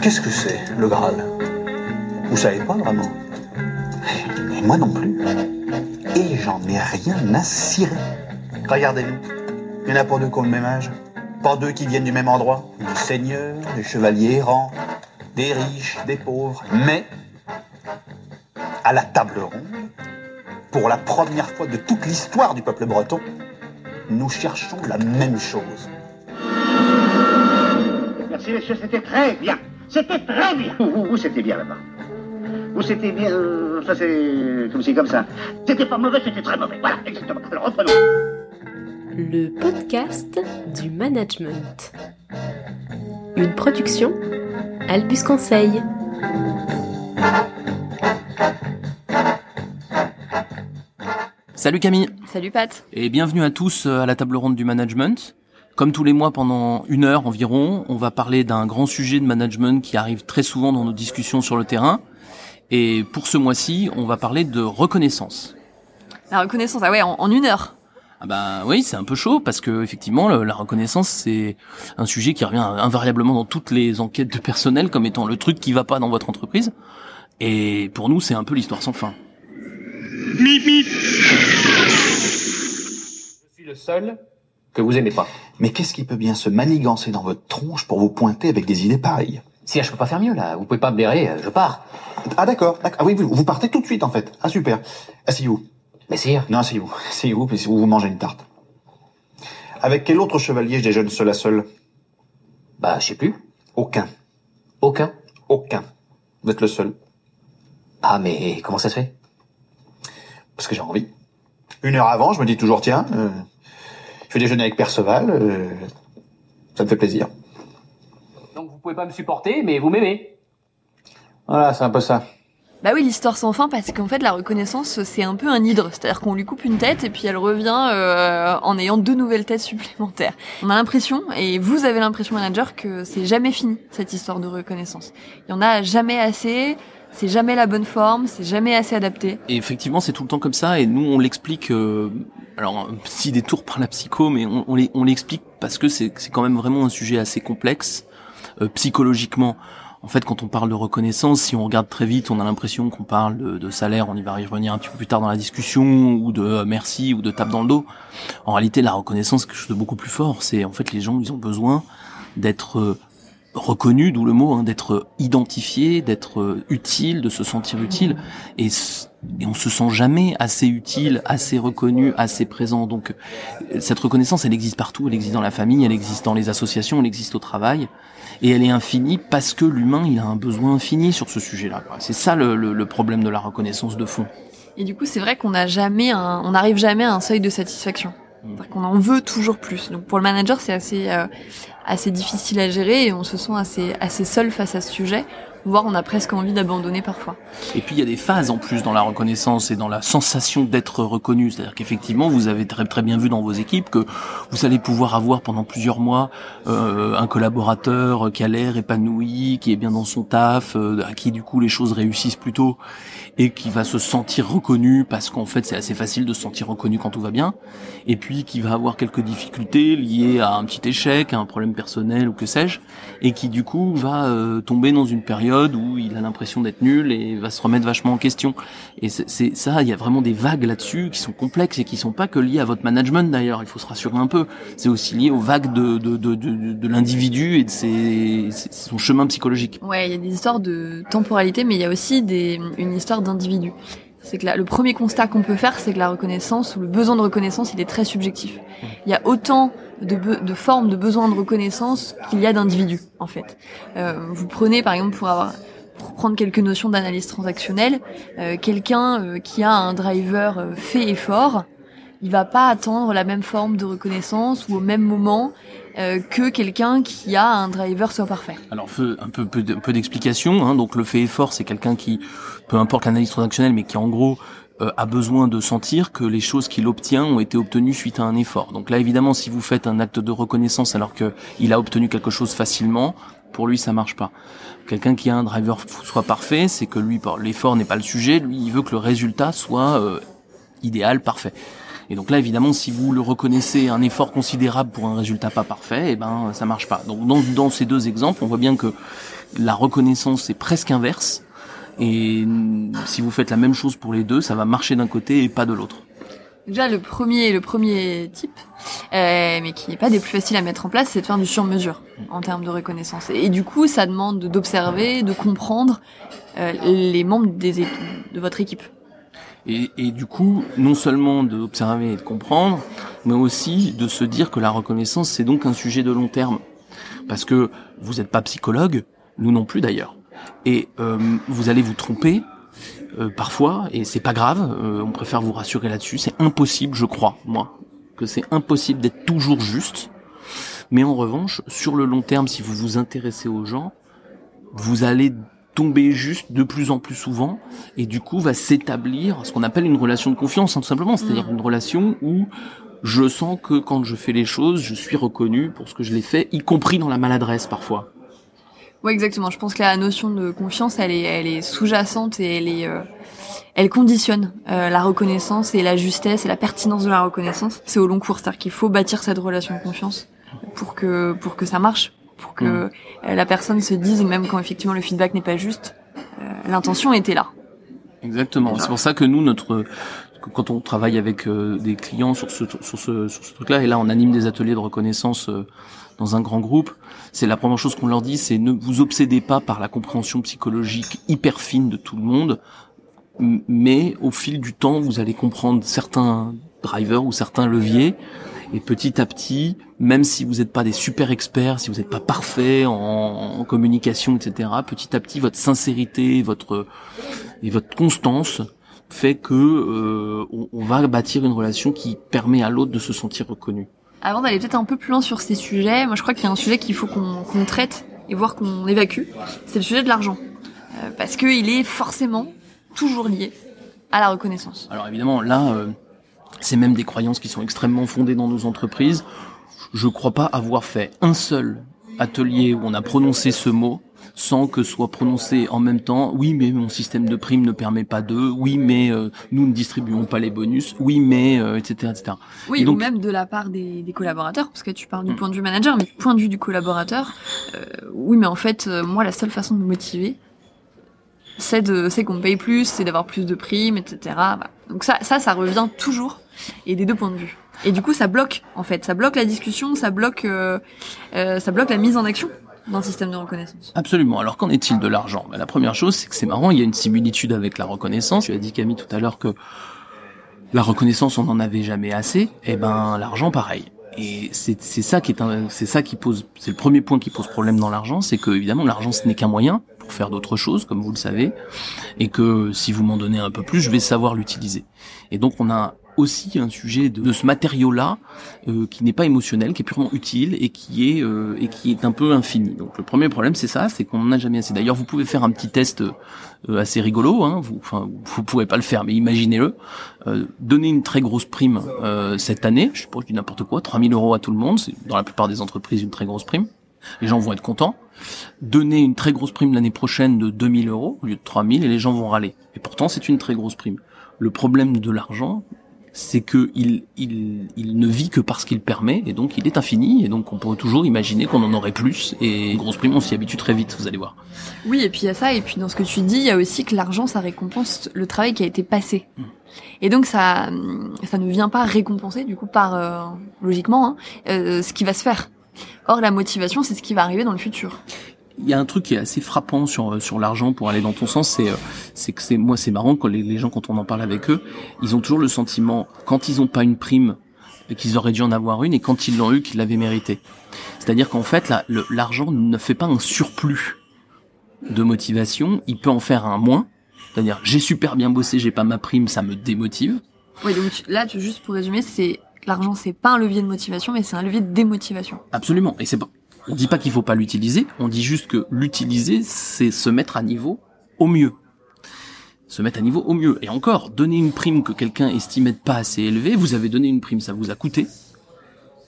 Qu'est-ce que c'est, le Graal? Vous savez pas vraiment? Et moi non plus. Et j'en ai rien à cirer. Regardez-nous. Il y en a pas deux qui ont le même âge. Pas deux qui viennent du même endroit. Des seigneurs, des chevaliers errants, des riches, des pauvres. Mais, à la table ronde, pour la première fois de toute l'histoire du peuple breton, nous cherchons la même chose. Merci, monsieur, c'était très bien. C'était très bien. Vous, vous, c'était bien là-bas? Vous, c'était bien? Ça, c'est comme si, comme ça. C'était pas mauvais, c'était très mauvais. Voilà, exactement. Alors, reprenons. Le podcast du management. Une production Albus Conseil. Salut Camille Salut Pat. et bienvenue à tous euh, à la table ronde du management. Comme tous les mois pendant une heure environ, on va parler d'un grand sujet de management qui arrive très souvent dans nos discussions sur le terrain. Et pour ce mois-ci, on va parler de reconnaissance. La reconnaissance, ah ouais, en, en une heure. Ah ben oui, c'est un peu chaud parce que effectivement le- la reconnaissance c'est un sujet qui revient invariablement dans toutes les enquêtes de personnel comme étant le truc qui va pas dans votre entreprise. Et pour nous, c'est un peu l'histoire sans fin. Je suis le seul que vous aimez pas. Mais qu'est-ce qui peut bien se manigancer dans votre tronche pour vous pointer avec des idées pareilles? Si je peux pas faire mieux là, vous pouvez pas me blairer, euh, je pars. Ah d'accord, d'accord. Ah oui, vous, vous partez tout de suite en fait. Ah super. Asseyez-vous. Mais sire, Non, asseyez-vous. Asseyez-vous, puis vous vous mangez une tarte? Avec quel autre chevalier je déjeune seul à seul? Bah je sais plus. Aucun. Aucun. Aucun. Vous êtes le seul. Ah mais comment ça se fait? Parce que j'ai envie. Une heure avant, je me dis toujours, tiens, euh, je vais déjeuner avec Perceval. euh, ça me fait plaisir. Donc vous pouvez pas me supporter, mais vous m'aimez. Voilà, c'est un peu ça. Bah oui, l'histoire sans fin, parce qu'en fait, la reconnaissance, c'est un peu un hydre. C'est-à-dire qu'on lui coupe une tête et puis elle revient euh, en ayant deux nouvelles têtes supplémentaires. On a l'impression, et vous avez l'impression, manager, que c'est jamais fini, cette histoire de reconnaissance. Il y en a jamais assez, c'est jamais la bonne forme, c'est jamais assez adapté. Et effectivement, c'est tout le temps comme ça. Et nous, on l'explique. euh, alors, un petit détour par la psycho, mais on, on l'e- on l'explique parce que c'est quand même vraiment un sujet assez complexe euh, psychologiquement. En fait, quand on parle de reconnaissance, si on regarde très vite, on a l'impression qu'on parle de, salaire. On y va y revenir un petit peu plus tard dans la discussion, ou de euh, merci, ou de tape dans le dos. En réalité, la reconnaissance, c'est quelque chose de beaucoup plus fort. C'est en fait les gens, ils ont besoin d'être reconnus, d'où le mot, hein, d'être identifiés, d'être euh, utile, de se sentir utile. Et, on se sent jamais assez utile, assez reconnu, assez présent. Donc euh, cette reconnaissance, elle existe partout. Elle existe dans la famille, elle existe dans les associations, elle existe au travail. Et elle est infinie parce que l'humain, il a un besoin infini sur ce sujet-là. C'est ça le, le- problème de la reconnaissance de fond. Et du coup, c'est vrai qu'on n'a jamais on n'arrive jamais à un seuil de satisfaction. C'est-à-dire qu'on en veut toujours plus. Donc pour le manager, c'est assez, euh, assez difficile à gérer et on se sent assez, assez seul face à ce sujet, voire on a presque envie d'abandonner parfois. Et puis il y a des phases en plus dans la reconnaissance et dans la sensation d'être reconnu. C'est-à-dire qu'effectivement, vous avez très très bien vu dans vos équipes que vous allez pouvoir avoir pendant plusieurs mois euh, un collaborateur qui a l'air épanoui, qui est bien dans son taf, euh, à qui du coup les choses réussissent plutôt et qui va se sentir reconnu parce qu'en fait c'est assez facile de se sentir reconnu quand tout va bien. Et puis qui va avoir quelques difficultés liées à un petit échec, à un problème personnel ou que sais-je, et qui du coup va euh, tomber dans une période où il a l'impression d'être nul et va se remettre vachement en question. Et c'est ça, il y a vraiment des vagues là-dessus qui sont complexes et qui sont pas que liées à votre management d'ailleurs. Il faut se rassurer un peu. C'est aussi lié aux vagues de de de de, de l'individu et de ses- son chemin psychologique. Ouais, il y a des histoires de temporalité, mais il y a aussi des, une histoire d'individu. C'est que le premier constat qu'on peut faire, c'est que la reconnaissance ou le besoin de reconnaissance, il est très subjectif. Il y a autant de, de formes de besoin de reconnaissance qu'il y a d'individus, en fait. Euh, vous prenez, par exemple, pour avoir pour prendre quelques notions d'analyse transactionnelle, euh, quelqu'un euh, qui a un driver euh, fait et fort, il va pas attendre la même forme de reconnaissance ou au même moment euh, que quelqu'un qui a un driver soit parfait. Alors peu, un peu, peu. Hein. Donc le fait effort, c'est quelqu'un qui, peu importe l'analyse transactionnelle, mais qui en gros euh, a besoin de sentir que les choses qu'il obtient ont été obtenues suite à un effort. Donc là, évidemment, si vous faites un acte de reconnaissance alors que il a obtenu quelque chose facilement, pour lui ça marche pas. Quelqu'un qui a un driver soit parfait, c'est que lui, l'effort n'est pas le sujet, lui il veut que le résultat soit euh, idéal, parfait. Et donc là, évidemment, si vous le reconnaissez un effort considérable pour un résultat pas parfait, eh ben ça marche pas. Donc dans, dans ces deux exemples, on voit bien que la reconnaissance est presque inverse. Et si vous faites la même chose pour les deux, ça va marcher d'un côté et pas de l'autre. Déjà, le premier, le premier type, euh, mais qui n'est pas des plus faciles à mettre en place, c'est de faire du sur-mesure en termes de reconnaissance. Et, du coup, ça demande d'observer, de comprendre euh, les membres des, de votre équipe. Et, et, du coup, non seulement d'observer et de comprendre, mais aussi de se dire que la reconnaissance, c'est donc un sujet de long terme. Parce que vous n'êtes pas psychologue, nous non plus d'ailleurs. Et euh, vous allez vous tromper euh, parfois, et c'est pas grave, euh, on préfère vous rassurer là-dessus. C'est impossible, je crois, moi, que c'est impossible d'être toujours juste. Mais en revanche, sur le long terme, si vous vous intéressez aux gens, vous allez tomber juste de plus en plus souvent et du coup va s'établir ce qu'on appelle une relation de confiance hein, tout simplement. C'est-à-dire une relation où je sens que quand je fais les choses je suis reconnu pour ce que je l'ai fait y compris dans la maladresse parfois. Oui exactement. Je pense que la notion de confiance elle est elle est sous-jacente et elle est euh, elle conditionne euh, la reconnaissance et la justesse et la pertinence de la reconnaissance. C'est au long cours. C'est-à-dire qu'il faut bâtir cette relation de confiance pour que pour que ça marche pour que mm. euh, la personne se dise, même quand effectivement le feedback n'est pas juste, euh, l'intention était là. Exactement. C'est pour ça que nous, notre quand on travaille avec euh, des clients sur ce sur ce sur ce truc-là, et là on anime des ateliers de reconnaissance dans un grand groupe, c'est la première chose qu'on leur dit, c'est ne vous obsédez pas par la compréhension psychologique hyper fine de tout le monde, mais au fil du temps, vous allez comprendre certains drivers ou certains leviers et petit à petit, même si vous n'êtes pas des super experts, si vous n'êtes pas parfait en, communication, etc., petit à petit, votre sincérité, votre et votre constance fait que euh, on, va bâtir une relation qui permet à l'autre de se sentir reconnu. Avant d'aller peut-être un peu plus loin sur ces sujets, moi je crois qu'il y a un sujet qu'il faut qu'on traite et voir qu'on évacue, c'est le sujet de l'argent, euh, parce qu'il est forcément toujours lié à la reconnaissance. Alors évidemment, là, euh, c'est même des croyances qui sont extrêmement fondées dans nos entreprises. Je crois pas avoir fait un seul atelier où on a prononcé ce mot sans que soit prononcé en même temps. Oui mais mon système de primes ne permet pas de. Oui mais euh, nous ne distribuons pas les bonus. Oui mais etc euh, etc oui donc, ou même de la part des, des, collaborateurs parce que tu parles du point de vue manager mais du point de vue du collaborateur euh, oui mais en fait moi la seule façon de me motiver c'est de c'est qu'on paye plus c'est d'avoir plus de primes etc donc ça ça ça revient toujours et des deux points de vue. Et du coup, ça bloque en fait, ça bloque la discussion, ça bloque, euh, euh, ça bloque la mise en action le système de reconnaissance. Absolument. Alors qu'en est-il de l'argent? Ben, La première chose, c'est que c'est marrant, il y a une similitude avec la reconnaissance. Tu as dit Camille tout à l'heure que la reconnaissance, on n'en avait jamais assez. Et eh ben l'argent, pareil. Et c'est ça qui est c'est ça qui pose, c'est le premier point qui pose problème dans l'argent, c'est que évidemment l'argent ce n'est qu'un moyen pour faire d'autres choses, comme vous le savez, et que si vous m'en donnez un peu plus, je vais savoir l'utiliser. Et donc on a aussi un sujet de, ce matériau-là euh, qui n'est pas émotionnel, qui est purement utile et qui est euh, et qui est un peu infini. Donc le premier problème c'est ça, c'est qu'on n'en a jamais assez. D'ailleurs vous pouvez faire un petit test euh, assez rigolo, hein, vous enfin vous pourrez pas le faire, mais imaginez-le, donner une très grosse prime cette année, je sais pas je dis n'importe quoi, 3000 euros à tout le monde, c'est dans la plupart des entreprises une très grosse prime. Les gens vont être contents. Donner une très grosse prime l'année prochaine de 2000 euros au lieu de 3000 et les gens vont râler. Et pourtant c'est une très grosse prime. Le problème de l'argent, c'est que il, il, il, ne vit que parce qu'il permet, et donc il est infini, et donc on pourrait toujours imaginer qu'on en aurait plus, et grosse prime, on s'y habitue très vite, vous allez voir. Oui, et puis il y a ça, et puis dans ce que tu dis, il y a aussi que l'argent, ça récompense le travail qui a été passé. Hmm. Et donc ça, ça ne vient pas récompenser, du coup, par, euh, logiquement, hein, euh, ce qui va se faire. Or, la motivation, c'est ce qui va arriver dans le futur il y a un truc qui est assez frappant sur sur l'argent pour aller dans ton sens, c'est c'est que c'est moi c'est marrant quand les, gens quand on en parle avec eux, ils ont toujours le sentiment quand ils ont pas une prime qu'ils auraient dû en avoir une et quand ils l'ont eu qu'ils l'avaient mérité. C'est-à-dire qu'en fait l'argent ne fait pas un surplus de motivation, il peut en faire un moins. C'est-à-dire j'ai super bien bossé, j'ai pas ma prime, ça me démotive. Oui donc là juste pour résumer c'est l'argent c'est pas un levier de motivation mais c'est un levier de démotivation. Absolument et c'est on dit pas qu'il faut pas l'utiliser, on dit juste que l'utiliser, c'est se mettre à niveau au mieux. Se mettre à niveau au mieux. Et encore, donner une prime que quelqu'un estimait pas assez élevée, vous avez donné une prime, ça vous a coûté.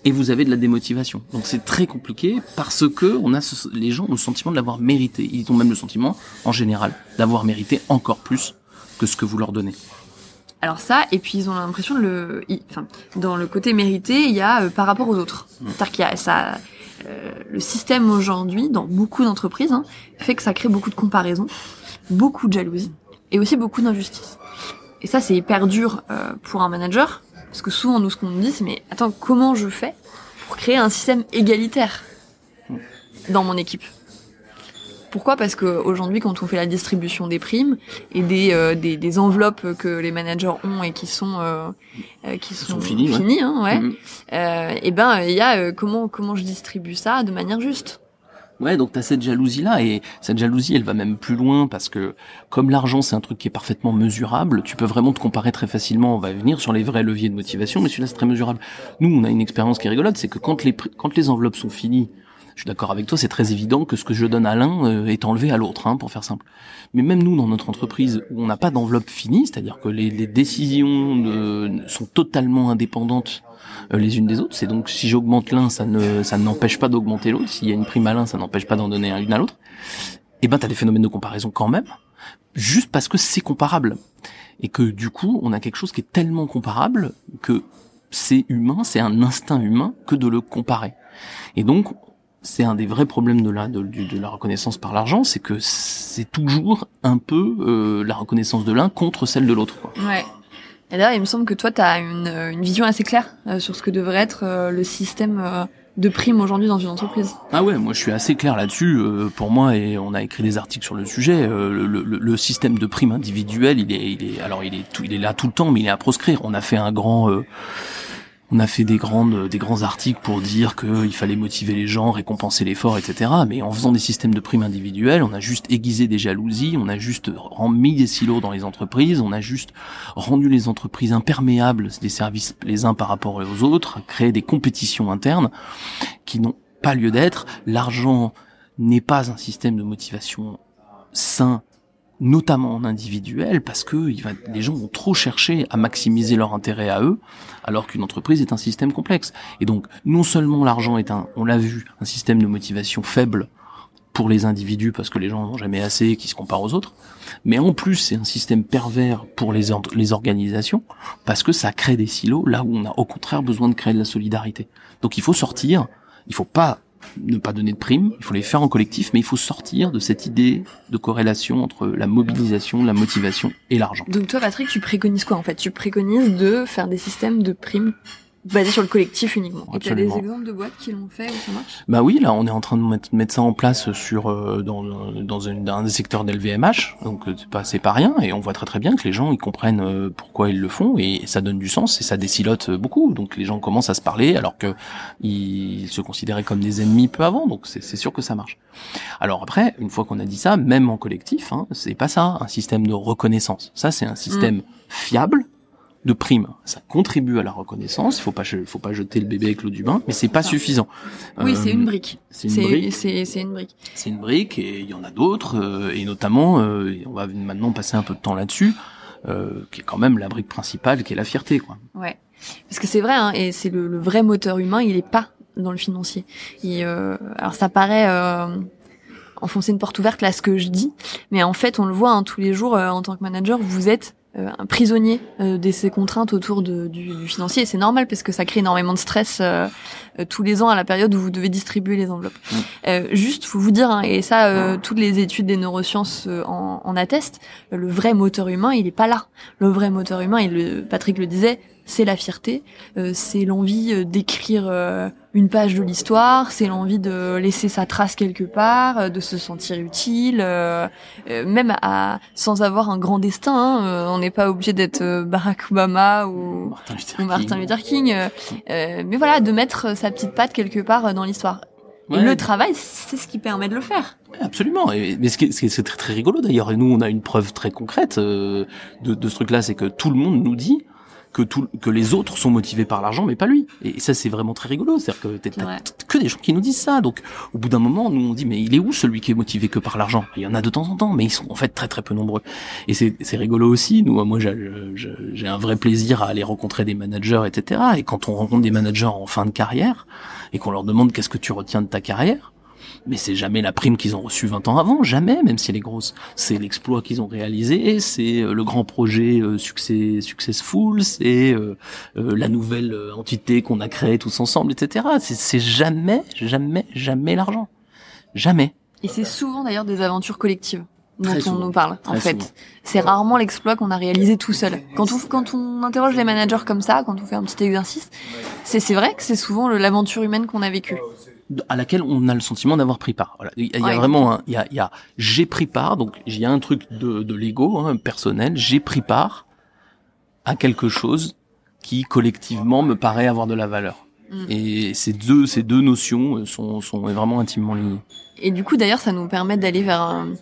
et vous avez de la démotivation. Donc c'est très compliqué parce que les gens ont le sentiment de l'avoir mérité. Ils ont même le sentiment, en général, d'avoir mérité encore plus que ce que vous leur donnez. Alors ça, et puis ils ont l'impression de le, enfin, dans le côté mérité, il y a euh, par rapport aux autres. C'est-à-dire qu'il y a ça, euh, le système aujourd'hui, dans beaucoup d'entreprises, hein, fait que ça crée beaucoup de comparaisons, beaucoup de jalousie, et aussi beaucoup d'injustice. Et ça, c'est hyper dur euh, pour un manager, parce que souvent nous, ce qu'on nous dit, c'est mais attends, comment je fais pour créer un système égalitaire dans mon équipe? Pourquoi? Parce que aujourd'hui, quand on fait la distribution des primes et des, euh, des, des enveloppes que les managers ont et qui sont euh, euh, qui sont, sont finies, ouais. hein, ouais. Mhm. Euh, et ben il y a euh, comment comment je distribue ça de manière juste? Ouais, donc t'as cette jalousie là et cette jalousie, elle va même plus loin parce que comme l'argent c'est un truc qui est parfaitement mesurable, tu peux vraiment te comparer très facilement. On va venir sur les vrais leviers de motivation, mais celui-là c'est très mesurable. Nous, on a une expérience qui est rigolote, c'est que quand les quand les enveloppes sont finies, je suis d'accord avec toi, c'est très évident que ce que je donne à l'un euh, est enlevé à l'autre, hein, pour faire simple. Mais même nous, dans notre entreprise, où on n'a pas d'enveloppe finie, c'est-à-dire que les, décisions sont totalement indépendantes euh, les unes des autres. C'est donc si j'augmente l'un, ça ne ça n'empêche pas d'augmenter l'autre. S'il y a une prime à l'un, ça n'empêche pas d'en donner une à l'autre. Et ben t'as des phénomènes de comparaison quand même, juste parce que c'est comparable et que du coup on a quelque chose qui est tellement comparable que c'est humain, c'est un instinct humain que de le comparer. Et donc c'est un des vrais problèmes de la de, du- de la reconnaissance par l'argent, c'est que c'est toujours un peu euh, la reconnaissance de l'un contre celle de l'autre. Ouais. Et d'ailleurs, il me semble que toi, tu as une, euh, une vision assez claire euh, sur ce que devrait être euh, le système euh, de primes aujourd'hui dans une entreprise. Ah ouais, moi je suis assez clair là-dessus. euh, pour moi, et on a écrit des articles sur le sujet. euh, le, le- le système de primes individuelles, il est, il est, alors il est, tout, il est là tout le temps, mais il est à proscrire. On a fait un grand, euh, on a fait des grandes, des grands articles pour dire qu'il fallait motiver les gens, récompenser l'effort, etc. Mais en faisant des systèmes de primes individuelles, on a juste aiguisé des jalousies, on a juste ren- mis des silos dans les entreprises, on a juste rendu les entreprises imperméables des services les uns par rapport aux autres, créé des compétitions internes qui n'ont pas lieu d'être. L'argent n'est pas un système de motivation sain, notamment en individuel, parce que il va, les gens vont trop chercher à maximiser leur intérêt à eux, alors qu'une entreprise est un système complexe. Et donc, non seulement l'argent est un, on l'a vu, un système de motivation faible pour les individus parce que les gens n'ont jamais assez qui se comparent aux autres, mais en plus c'est un système pervers pour les, les organisations parce que ça crée des silos là où on a au contraire besoin de créer de la solidarité. Donc il faut sortir, il faut pas ne pas donner de primes, il faut les faire en collectif, mais il faut sortir de cette idée de corrélation entre la mobilisation, la motivation et l'argent. Donc toi, Patrick, tu préconises quoi en fait? Tu préconises de faire des systèmes de primes basés sur le collectif uniquement. Et tu as des exemples de boîtes qui l'ont fait où ça marche? Bah oui, là on est en train de mettre, mettre ça en place sur euh, dans dans une, dans un des secteurs d'LVMH, donc euh, c'est pas c'est pas rien et on voit très très bien que les gens ils comprennent euh, pourquoi ils le font et ça donne du sens et ça décilote beaucoup. Donc les gens commencent à se parler alors que ils se considéraient comme des ennemis peu avant, donc c'est c'est sûr que ça marche. Alors après, une fois qu'on a dit ça, même en collectif, hein, c'est pas ça un système de reconnaissance. Ça c'est un système fiable de primes. Ça contribue à la reconnaissance. Il faut pas faut pas jeter le bébé avec l'eau du bain, mais c'est pas Ça. suffisant. Oui, Euh, c'est une brique. c'est une brique. C'est une brique. C'est une brique et il y en a d'autres euh, et notamment euh, on va maintenant passer un peu de temps là-dessus euh, qui est quand même la brique principale qui est la fierté quoi. Ouais. Parce que c'est vrai, hein, et c'est le, le vrai moteur humain, il est pas dans le financier. Et euh, alors ça paraît euh, enfoncer une porte ouverte là ce que je dis, mais en fait on le voit hein, tous les jours euh, en tant que manager, vous êtes euh, un prisonnier euh, de ces contraintes autour de, du, du financier. Et c'est normal parce que ça crée énormément de stress euh, euh, tous les ans à la période où vous devez distribuer les enveloppes. Mm. Euh, juste, faut vous dire, hein, et ça, euh, toutes les études des neurosciences euh, en, en attestent, euh, le vrai moteur humain, il est pas là. Le vrai moteur humain, et le, Patrick le disait, c'est la fierté, euh, c'est l'envie euh, d'écrire euh, une page de l'histoire, c'est l'envie de laisser sa trace quelque part, de se sentir utile, même à sans avoir un grand destin. hein, on n'est pas obligé d'être Barack Obama ou, Martin Luther ou. Martin Luther King, mais voilà, de mettre sa petite patte quelque part dans l'histoire. Ouais. Le travail, c'est ce qui permet de le faire. Absolument. Et, mais ce qui est, ce c'est très, très rigolo d'ailleurs. Et nous, on a une preuve très concrète euh, de, de ce truc-là, c'est que tout le monde nous dit que tout, que les autres sont motivés par l'argent, mais pas lui. Et ça, c'est vraiment très rigolo. C'est-à-dire que t'as que des gens qui nous disent ça. Donc, au bout d'un moment, nous on dit, mais il est où celui qui est motivé que par l'argent? Il y en a de temps en temps, mais ils sont en fait très très peu nombreux. Et c'est c'est rigolo aussi. Nous, moi, j'ai un vrai plaisir à aller rencontrer des managers, etc. Et quand on rencontre des managers en fin de carrière et qu'on leur demande qu'est-ce que tu retiens de ta carrière, mais c'est jamais la prime qu'ils ont reçue 20 ans avant, jamais, même si elle est grosse. C'est l'exploit qu'ils ont réalisé, c'est euh, le grand projet euh, succès, successful, c'est euh, euh, la nouvelle euh, entité qu'on a créée tous ensemble, etc. C'est- C'est jamais, jamais, jamais l'argent. Jamais. Et c'est souvent d'ailleurs des aventures collectives dont Très on souvent. nous parle. En fait, souvent. c'est rarement l'exploit qu'on a réalisé tout seul. Quand on quand on interroge les managers comme ça, quand on fait un petit exercice, c'est c'est vrai que c'est souvent le- l'aventure humaine qu'on a vécue. À laquelle on a le sentiment d'avoir pris part. Voilà. Il y a, Ouais. vraiment un, il y a, il y a j'ai pris part, donc il y a un truc de, de l'ego hein, personnel, j'ai pris part à quelque chose qui collectivement me paraît avoir de la valeur. Mm. Et ces deux, ces deux notions euh, sont, sont vraiment intimement liées. Et du coup, d'ailleurs, ça nous permet d'aller vers un-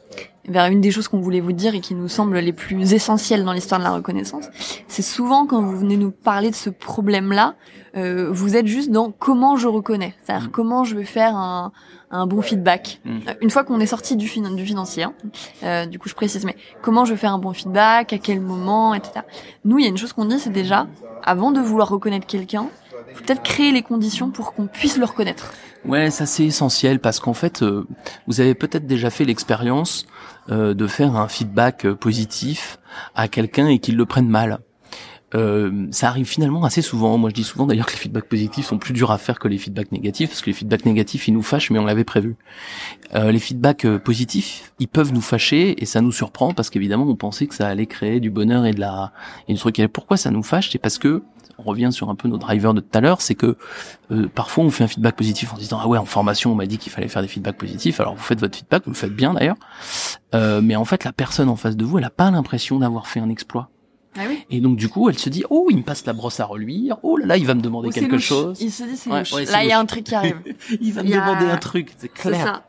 vers une des choses qu'on voulait vous dire et qui nous semble les plus essentielles dans l'histoire de la reconnaissance. C'est souvent quand vous venez nous parler de ce problème-là, euh, vous êtes juste dans comment je reconnais, c'est-à-dire Mm. comment je vais faire un, un bon feedback. Mm. Euh, Une fois qu'on est sorti du, fin- du financier, hein, euh, du coup je précise, mais comment je vais faire un bon feedback, à quel moment, etc. Nous, il y a une chose qu'on dit, c'est déjà, avant de vouloir reconnaître quelqu'un, faut peut-être créer les conditions pour qu'on puisse le reconnaître. Ouais, ça c'est essentiel parce qu'en fait, euh, vous avez peut-être déjà fait l'expérience euh, de faire un feedback euh, positif à quelqu'un et qu'il le prenne mal. Euh, ça arrive finalement assez souvent. Moi, je dis souvent d'ailleurs que les feedbacks positifs sont plus durs à faire que les feedbacks négatifs, parce que les feedbacks négatifs, ils nous fâchent, mais on l'avait prévu. Euh, les feedbacks euh, positifs, ils peuvent nous fâcher et ça nous surprend parce qu'évidemment, on pensait que ça allait créer du bonheur et de la et du truc. Et pourquoi ça nous fâche? C'est parce que on revient sur un peu nos drivers de tout à l'heure, c'est que euh, parfois on fait un feedback positif en disant ah ouais en formation on m'a dit qu'il fallait faire des feedbacks positifs. Alors vous faites votre feedback, vous le faites bien d'ailleurs, Euh, mais en fait la personne en face de vous, elle a pas l'impression d'avoir fait un exploit. Ah oui. Et donc du coup, elle se dit oh il me passe la brosse à reluire, oh là là il va me demander c'est quelque louche. chose, Il se dit c'est Ouais, Là, il y a un truc qui arrive. il va me a- demander un truc, c'est clair. ça.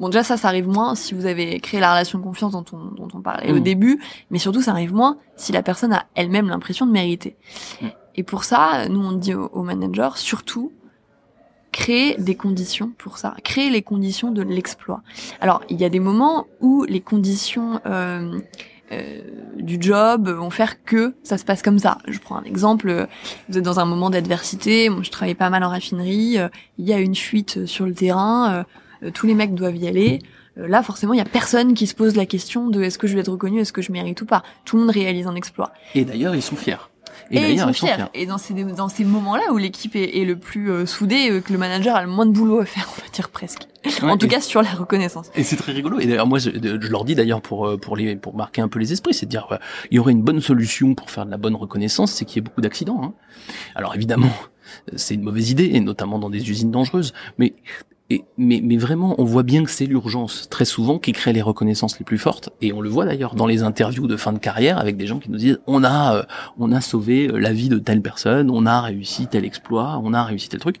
Bon, déjà, ça, ça arrive moins si vous avez créé la relation de confiance dont on, dont on parlait au Mm. début, mais surtout, ça arrive moins si la personne a elle-même l'impression de mériter. Mm. Et pour ça, nous, on dit aux, managers, surtout, créer des conditions pour ça, créer les conditions de l'exploit. Alors, il y a des moments où les conditions euh, euh, du job vont faire que ça se passe comme ça. Je prends un exemple, vous êtes dans un moment d'adversité, moi je travaille pas mal en raffinerie, euh, il y a une fuite sur le terrain, euh, euh, tous les mecs doivent y aller. Là, forcément, il y a personne qui se pose la question de est-ce que je vais être reconnu, est-ce que je mérite ou pas. Tout le monde réalise un exploit. Et d'ailleurs ils sont fiers. Et, Et, ils sont fiers. Et dans ces, dans ces moments-là où l'équipe est, est le plus euh, soudée, euh, que le manager a le moins de boulot à faire, on va dire presque. Ouais, en tout cas, sur la reconnaissance. Et c'est très rigolo. Et d'ailleurs, moi, je, je leur dis d'ailleurs pour euh, pour les pour marquer un peu les esprits, c'est de dire ouais, il y aurait une bonne solution pour faire de la bonne reconnaissance, c'est qu'il y ait beaucoup d'accidents. Hein. Alors évidemment, c'est une mauvaise idée, et notamment dans des usines dangereuses. Mais et, mais, mais vraiment, on voit bien que c'est l'urgence très souvent qui crée les reconnaissances les plus fortes. Et on le voit d'ailleurs dans les interviews de fin de carrière avec des gens qui nous disent on a euh, on a sauvé la vie de telle personne, on a réussi tel exploit, on a réussi tel truc.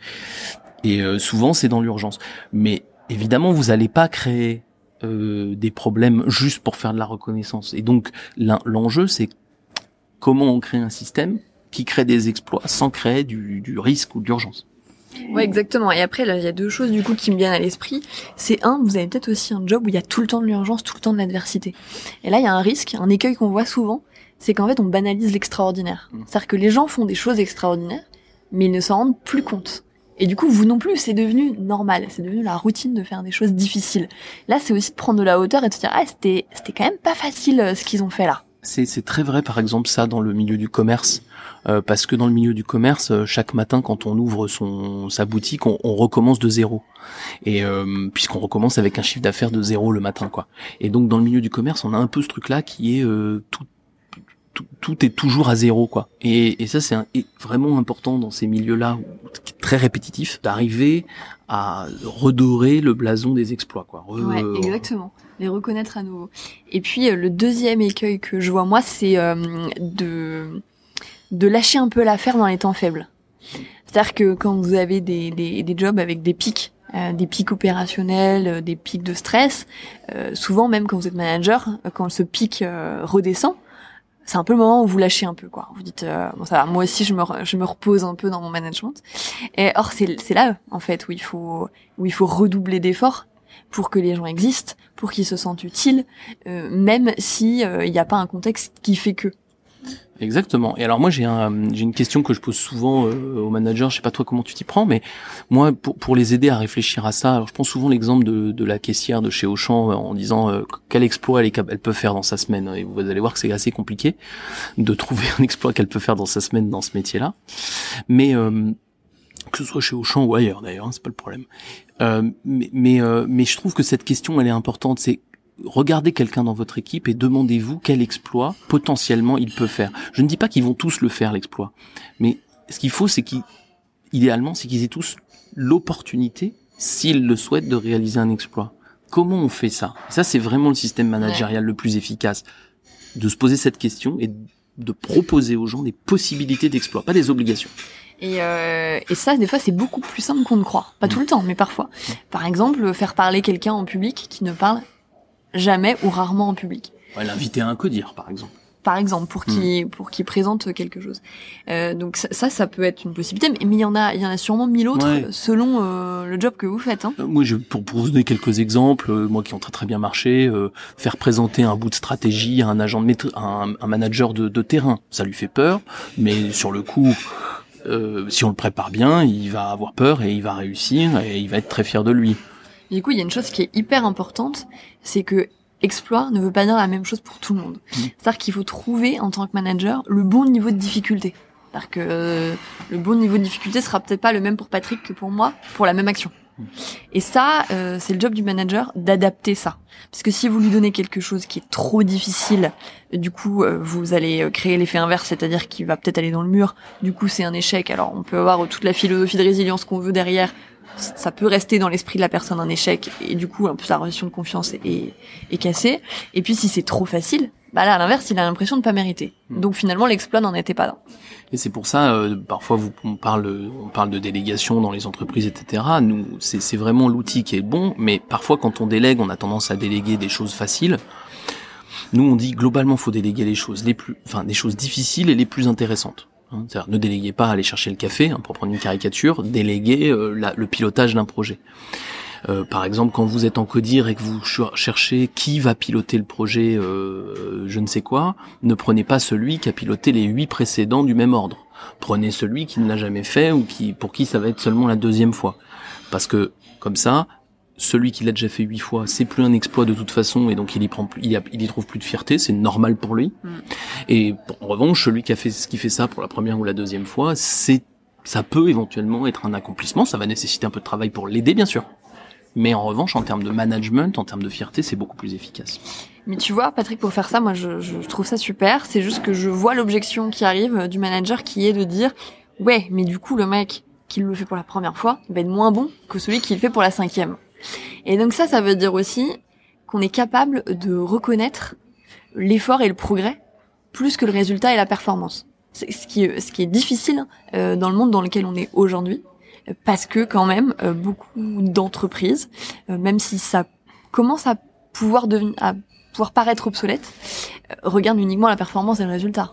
Et euh, souvent, c'est dans l'urgence. Mais évidemment, vous n'allez pas créer euh, des problèmes juste pour faire de la reconnaissance. Et donc, l'en- l'enjeu, c'est comment on crée un système qui crée des exploits sans créer du, du risque ou de l'urgence. Ouais, exactement. Et après, là, il y a deux choses du coup qui me viennent à l'esprit. C'est un, vous avez peut-être aussi un job où il y a tout le temps de l'urgence, tout le temps de l'adversité. Et là, il y a un risque, un écueil qu'on voit souvent, c'est qu'en fait, on banalise l'extraordinaire. Mm. C'est-à-dire que les gens font des choses extraordinaires, mais ils ne s'en rendent plus compte. Et du coup, vous non plus, c'est devenu normal. C'est devenu la routine de faire des choses difficiles. Là, c'est aussi de prendre de la hauteur et de se dire, ah, c'était, c'était quand même pas facile euh, ce qu'ils ont fait là. C'est c'est très vrai, par exemple, ça dans le milieu du commerce, euh, parce que dans le milieu du commerce, euh, chaque matin, quand on ouvre son sa boutique, on, on recommence de zéro, et euh, puisqu'on recommence avec un chiffre d'affaires de zéro le matin, quoi. Et donc dans le milieu du commerce, on a un peu ce truc-là qui est euh, tout, tout tout est toujours à zéro, quoi. Et, et ça, c'est vraiment important dans ces milieux-là, très répétitif, d'arriver à redorer le blason des exploits, quoi. Re- Ouais, exactement. Les reconnaître à nouveau. Et puis euh, le deuxième écueil que je vois moi, c'est euh, de de lâcher un peu l'affaire dans les temps faibles. C'est-à-dire que quand vous avez des, des, des jobs avec des pics, euh, des pics opérationnels, euh, des pics de stress, euh, souvent même quand vous êtes manager, euh, quand ce pic euh, redescend, c'est un peu le moment où vous lâchez un peu quoi. Vous dites euh, bon ça va, moi aussi je me je me repose un peu dans mon management. Et or c'est c'est là en fait où il faut où il faut redoubler d'efforts pour que les gens existent, pour qu'ils se sentent utiles, même si il n'y a pas un contexte qui fait que. Exactement. Et alors moi j'ai un, une question que je pose souvent euh, aux managers. Je sais pas toi comment tu t'y prends, mais moi pour, pour les aider à réfléchir à ça, alors je prends souvent l'exemple de, de la caissière de chez Auchan euh, en disant euh, quel exploit elle, est elle peut faire dans sa semaine. Et vous allez voir que c'est assez compliqué de trouver un exploit qu'elle peut faire dans sa semaine dans ce métier-là. Mais euh, que ce soit chez Auchan ou ailleurs d'ailleurs, hein, c'est pas le problème. Euh, mais mais, euh, mais je trouve que cette question elle est importante. C'est regardez quelqu'un dans votre équipe et demandez-vous quel exploit potentiellement il peut faire. Je ne dis pas qu'ils vont tous le faire l'exploit, mais ce qu'il faut c'est qu'ils idéalement c'est qu'ils aient tous l'opportunité s'ils le souhaitent de réaliser un exploit. Comment on fait ça? Et Ça c'est vraiment le système managérial le plus efficace de se poser cette question et de proposer aux gens des possibilités d'exploit, pas des obligations. Et, euh, et ça, des fois, c'est beaucoup plus simple qu'on ne croit. Pas tout le temps, mais parfois. Par exemple, faire parler quelqu'un en public qui ne parle jamais ou rarement en public. Ouais, L'inviter à un codir par exemple. Par exemple, pour qui pour qui présente quelque chose. Euh, donc ça, ça, ça peut être une possibilité. Mais mais il y en a, il y en a sûrement mille autres Ouais. selon euh, le job que vous faites. Hein. Euh, Moi, je, pour, pour vous donner quelques exemples, euh, moi qui ont très très bien marché, euh, faire présenter un bout de stratégie à un agent de maîtrise, un, un manager de, de terrain, ça lui fait peur, mais sur le coup, euh, si on le prépare bien, il va avoir peur et il va réussir et il va être très fier de lui. Du coup, il y a une chose qui est hyper importante, c'est que exploit ne veut pas dire la même chose pour tout le monde. Mm. C'est-à-dire qu'il faut trouver en tant que manager le bon niveau de difficulté. C'est-à-dire que euh, le bon niveau de difficulté sera peut-être pas le même pour Patrick que pour moi pour la même action. Et ça, euh, c'est le job du manager d'adapter ça. Parce que si vous lui donnez quelque chose qui est trop difficile, du coup, euh, vous allez euh, créer l'effet inverse, c'est-à-dire qu'il va peut-être aller dans le mur. Du coup, c'est un échec. Alors, on peut avoir toute la philosophie de résilience qu'on veut derrière. Ça peut rester dans l'esprit de la personne un échec, et du coup, un peu sa relation de confiance est, est, cassée. Et puis, si c'est trop facile, bah là, à l'inverse, il a l'impression de pas mériter. Mm. Donc, finalement, l'exploit n'en était pas un. Et c'est pour ça, euh, parfois, vous, on parle, on parle de délégation dans les entreprises, etc. Nous, c'est c'est vraiment l'outil qui est bon, mais parfois, quand on délègue, on a tendance à déléguer des choses faciles. Nous, on dit globalement, faut déléguer les choses les plus, enfin, des choses difficiles et les plus intéressantes. Hein, ne déléguez pas à aller chercher le café, hein, pour prendre une caricature, déléguez euh, le pilotage d'un projet. Euh, par exemple, quand vous êtes en codir et que vous ch- cherchez qui va piloter le projet, euh, je ne sais quoi, ne prenez pas celui qui a piloté les huit précédents du même ordre. Prenez celui qui ne l'a jamais fait ou qui pour qui ça va être seulement la deuxième fois. Parce que comme ça, celui qui l'a déjà fait huit fois, c'est plus un exploit de toute façon et donc il y prend plus, il y, a- il y trouve plus de fierté, c'est normal pour lui. Mm. Et en revanche, celui qui a fait qui fait ça pour la première ou la deuxième fois, c'est ça peut éventuellement être un accomplissement, ça va nécessiter un peu de travail pour l'aider bien sûr. Mais en revanche, en termes de management, en termes de fierté, c'est beaucoup plus efficace. Mais tu vois, Patrick, pour faire ça, moi, je, je trouve ça super. C'est juste que je vois l'objection qui arrive euh, du manager qui est de dire, ouais, mais du coup, le mec qui le fait pour la première fois, il va être moins bon que celui qui le fait pour la cinquième. Et donc ça, ça veut dire aussi qu'on est capable de reconnaître l'effort et le progrès plus que le résultat et la performance. Ce qui, est- difficile euh, dans le monde dans lequel on est aujourd'hui, parce que quand même, euh, beaucoup d'entreprises, euh, même si ça commence à pouvoir devenir, à pouvoir paraître obsolète, regardent uniquement la performance et le résultat.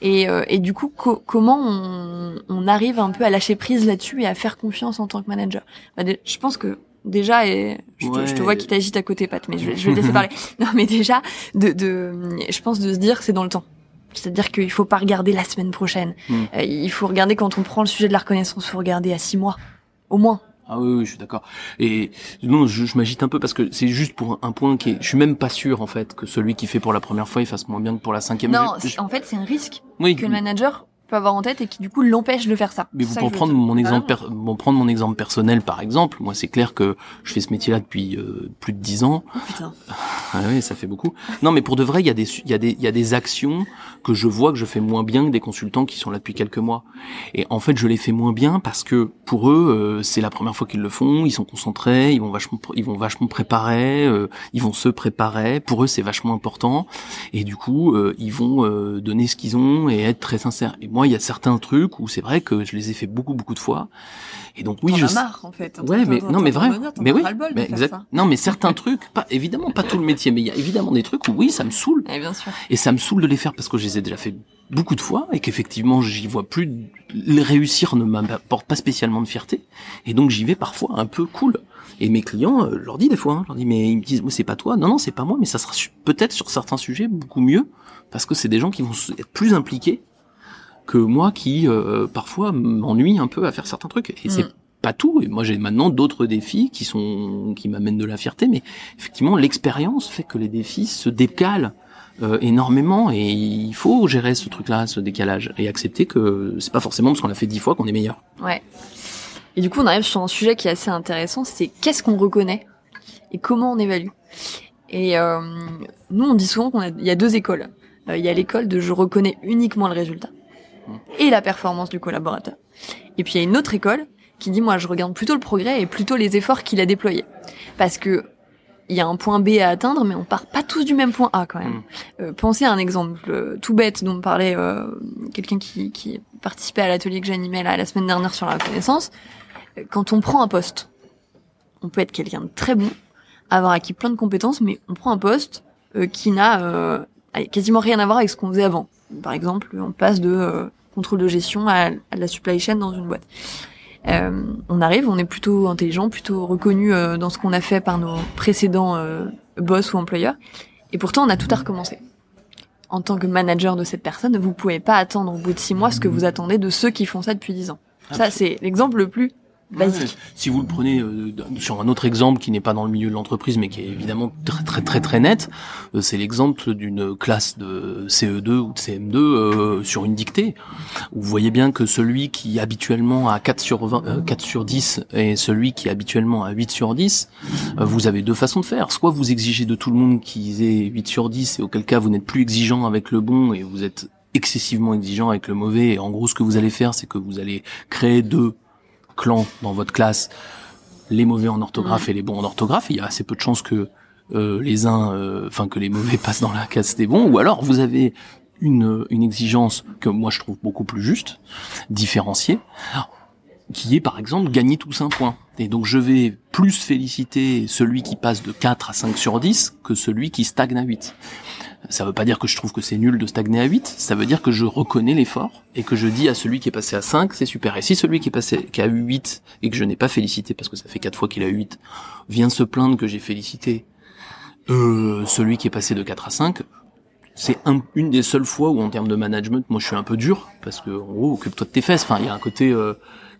Et, euh, et du coup, co- comment on, on arrive un peu à lâcher prise là-dessus et à faire confiance en tant que manager? Bah, dé- Je pense que déjà, et je, te, je te Ouais. vois qui t'agite à côté, Pat, mais je, vais- je vais te laisser parler. Non, mais déjà, de, de, je pense de se dire c'est dans le temps. C'est-à-dire qu'il faut pas regarder la semaine prochaine. Mm. Euh, il faut regarder quand on prend le sujet de la reconnaissance, il faut regarder à six mois, au moins. Ah oui, oui, je suis d'accord. Et non, je, je m'agite un peu parce que c'est juste pour un, point qui est. Je suis même pas sûr en fait que celui qui fait pour la première fois il fasse moins bien que pour la cinquième. Non, Je- je- c'est- en fait, c'est un risque oui, que le manager peut avoir en tête et qui du coup l'empêche de faire ça. Mais vous ça pour prendre mon exemple, per- bon, prendre mon exemple personnel par exemple, moi c'est clair que je fais ce métier-là depuis euh, plus de dix ans. Oh, putain. Ah oui, ça fait beaucoup. Non, mais pour de vrai, il y a des, il y a des, il y a des actions que je vois que je fais moins bien que des consultants qui sont là depuis quelques mois. Et en fait, je les fais moins bien parce que pour eux, euh, c'est la première fois qu'ils le font. Ils sont concentrés, ils vont vachement, pr- ils vont vachement préparer, euh, ils vont se préparer. Pour eux, c'est vachement important. Et du coup, euh, ils vont euh, donner ce qu'ils ont et être très sincères. Et moi, moi, il y a certains trucs où c'est vrai que je les ai fait beaucoup, beaucoup de fois. Et donc oui, T'en je as marre, en fait. Ouais, mais non, mais vrai. Mais oui, mais exact. Non, mais certains trucs, pas évidemment pas tout le métier, mais il y a évidemment des trucs où oui, ça me saoule. Eh, bien sûr. Et ça me saoule de les faire parce que je les ai déjà fait beaucoup de fois et qu'effectivement j'y vois plus. Les réussir ne m'apporte pas spécialement de fierté. Et donc j'y vais parfois un peu cool. Et mes clients, euh, je leur dis des fois, hein, je leur dis mais ils me disent moi c'est pas toi. Non non c'est pas moi, mais ça sera peut-être sur certains sujets beaucoup mieux parce que c'est des gens qui vont être plus impliqués que moi qui euh, parfois m'ennuie un peu à faire certains trucs. Et c'est Mm. pas tout. Et moi j'ai maintenant d'autres défis qui sont qui m'amènent de la fierté, mais effectivement l'expérience fait que les défis se décalent euh, énormément et il faut gérer ce truc-là, ce décalage et accepter que c'est pas forcément parce qu'on l'a fait dix fois qu'on est meilleur. Ouais. Et du coup, on arrive sur un sujet qui est assez intéressant, c'est qu'est-ce qu'on reconnaît et comment on évalue. Et euh, nous, on dit souvent qu'on a, il y a deux écoles. Euh, il y a l'école de je reconnais uniquement le résultat et la performance du collaborateur. Et puis il y a une autre école qui dit moi je regarde plutôt le progrès et plutôt les efforts qu'il a déployés. Parce que il y a un point B à atteindre, mais on part pas tous du même point A quand même. Euh, pensez à un exemple euh, tout bête dont me parlait euh, quelqu'un qui, qui participait à l'atelier que j'animais là, la semaine dernière sur la reconnaissance. Quand on prend un poste, on peut être quelqu'un de très bon, avoir acquis plein de compétences, mais on prend un poste qui n'a quasiment rien à voir avec ce qu'on faisait avant. Par exemple, on passe de euh, contrôle de gestion à, à la supply chain dans une boîte. Euh, on arrive, on est plutôt intelligent, plutôt reconnu euh, dans ce qu'on a fait par nos précédents boss ou employeurs, et pourtant on a tout à recommencer. En tant que manager de cette personne, vous pouvez pas attendre au bout de six mois ce que vous attendez de ceux qui font ça depuis dix ans. Ça, c'est l'exemple le plus basique. Ouais, si vous le prenez euh, sur un autre exemple qui n'est pas dans le milieu de l'entreprise mais qui est évidemment très très très très net, euh, c'est l'exemple d'une classe de CE2 ou de CM2 euh, sur une dictée où vous voyez bien que celui qui habituellement a 4 sur 20, euh, 4 sur 10 et celui qui habituellement a 8 sur 10, euh, vous avez deux façons de faire. Soit vous exigez de tout le monde qu'ils aient 8 sur 10 et auquel cas vous n'êtes plus exigeant avec le bon et vous êtes excessivement exigeant avec le mauvais et en gros ce que vous allez faire c'est que vous allez créer deux clans dans votre classe, les mauvais en orthographe et les bons en orthographe. Il y a assez peu de chances que euh, les uns, euh, enfin que les mauvais passent dans la case des bons. Ou alors vous avez une, une exigence que moi je trouve beaucoup plus juste, différenciée, qui est par exemple gagner tous un point. Et donc je vais plus féliciter celui qui passe de 4 à 5 sur 10 que celui qui stagne à 8. Ça veut pas dire que je trouve que c'est nul de stagner à 8, ça veut dire que je reconnais l'effort et que je dis à celui qui est passé à 5, c'est super. Et si celui qui est passé, qui a eu 8 et que je n'ai pas félicité parce que ça fait 4 fois qu'il a eu 8, vient se plaindre que j'ai félicité euh, celui qui est passé de 4 à 5, c'est un- une des seules fois où en termes de management, moi je suis un peu dur parce que en gros, occupe-toi de tes fesses. Enfin, il y a un côté euh,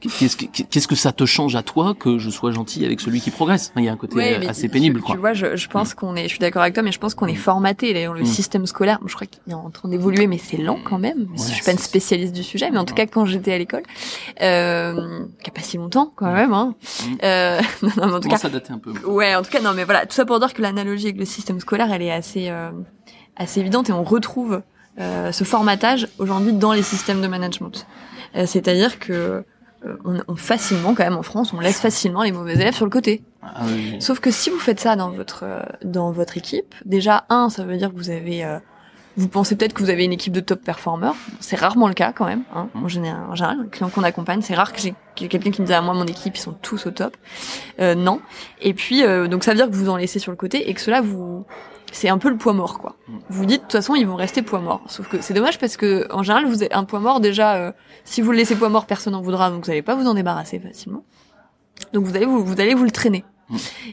qu'est-ce que qu'est-ce que ça te change à toi que je sois gentil avec celui qui progresse? Il y a un côté Ouais, euh, assez tu- pénible, tu, quoi. vois, je, je pense qu'on est, je suis d'accord avec toi, mais je pense qu'on est Mm. formaté. D'ailleurs, le Mm. système scolaire, je crois qu'il est en train d'évoluer, mais c'est lent quand même. je suis pas une spécialiste du sujet, mais en tout cas, quand j'étais à l'école, euh, qui a pas si longtemps quand même, hein. Mm. Euh, non, non, mais en tout cas, à dater un peu. Ouais, en tout cas, non, mais voilà, tout ça pour dire que l'analogie avec le système scolaire, elle est assez, euh, assez évidente et on retrouve euh, ce formatage aujourd'hui dans les systèmes de management. Euh, C'est-à-dire que on, on facilement, quand même, en France, on laisse facilement les mauvais élèves sur le côté. Ah oui. Sauf que si vous faites ça dans votre euh, dans votre équipe, déjà un, ça veut dire que vous avez euh, vous pensez peut-être que vous avez une équipe de top performers. C'est rarement le cas quand même. Hein. En général, en général, les clients qu'on accompagne, c'est rare que j'ai quelqu'un qui me dise à moi mon équipe ils sont tous au top. Euh, non. Et puis euh, donc ça veut dire que vous en laissez sur le côté et que cela vous c'est un peu le poids mort quoi. Vous dites de toute façon ils vont rester poids mort. Sauf que c'est dommage parce que en général vous avez un poids mort déjà euh, si vous le laissez poids mort personne n'en voudra donc vous allez pas vous en débarrasser facilement. Donc vous allez vous, vous allez vous le traîner.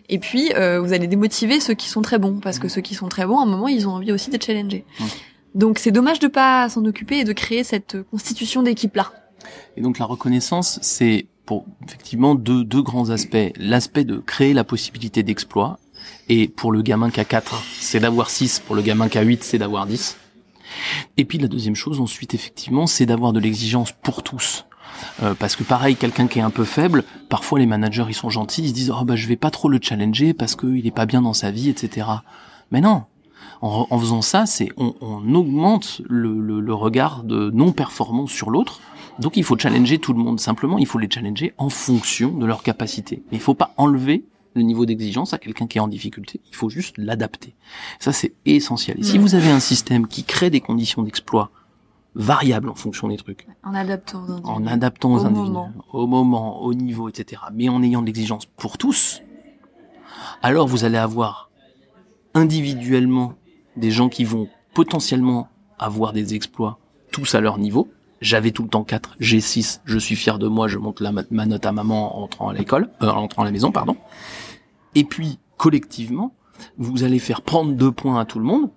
Et puis, euh, vous allez démotiver ceux qui sont très bons, parce que ceux qui sont très bons, à un moment, ils ont envie aussi d'être challengés. Donc, c'est dommage de pas s'en occuper et de créer cette constitution d'équipe-là. Et donc la reconnaissance, c'est pour effectivement deux, deux grands aspects. L'aspect de créer la possibilité d'exploit, et pour le gamin qui a 4, c'est d'avoir 6, pour le gamin qui a 8, c'est d'avoir 10. Et puis la deuxième chose ensuite, effectivement, c'est d'avoir de l'exigence pour tous. Euh, parce que pareil, quelqu'un qui est un peu faible, parfois les managers ils sont gentils, ils se disent oh bah je vais pas trop le challenger parce qu'il est pas bien dans sa vie, etc. Mais non, en, en faisant ça, c'est on, on augmente le, le, le regard de non performance sur l'autre. Donc il faut challenger tout le monde. Simplement, il faut les challenger en fonction de leurs capacités. Mais il faut pas enlever le niveau d'exigence à quelqu'un qui est en difficulté. Il faut juste l'adapter. Ça c'est essentiel. Et si vous avez un système qui crée des conditions d'exploit variable en fonction des trucs, En adaptant. aux individus. en adaptant aux Au individus, moment. au moment, au niveau, etc. Mais en ayant de l'exigence pour tous, alors vous allez avoir individuellement des gens qui vont potentiellement avoir des exploits tous à leur niveau. J'avais tout le temps 4, j'ai 6, je suis fier de moi, je monte la, ma- note à maman en rentrant à l'école, euh, en rentrant à la maison, pardon. Et puis, collectivement, vous allez faire prendre deux points à tout le monde,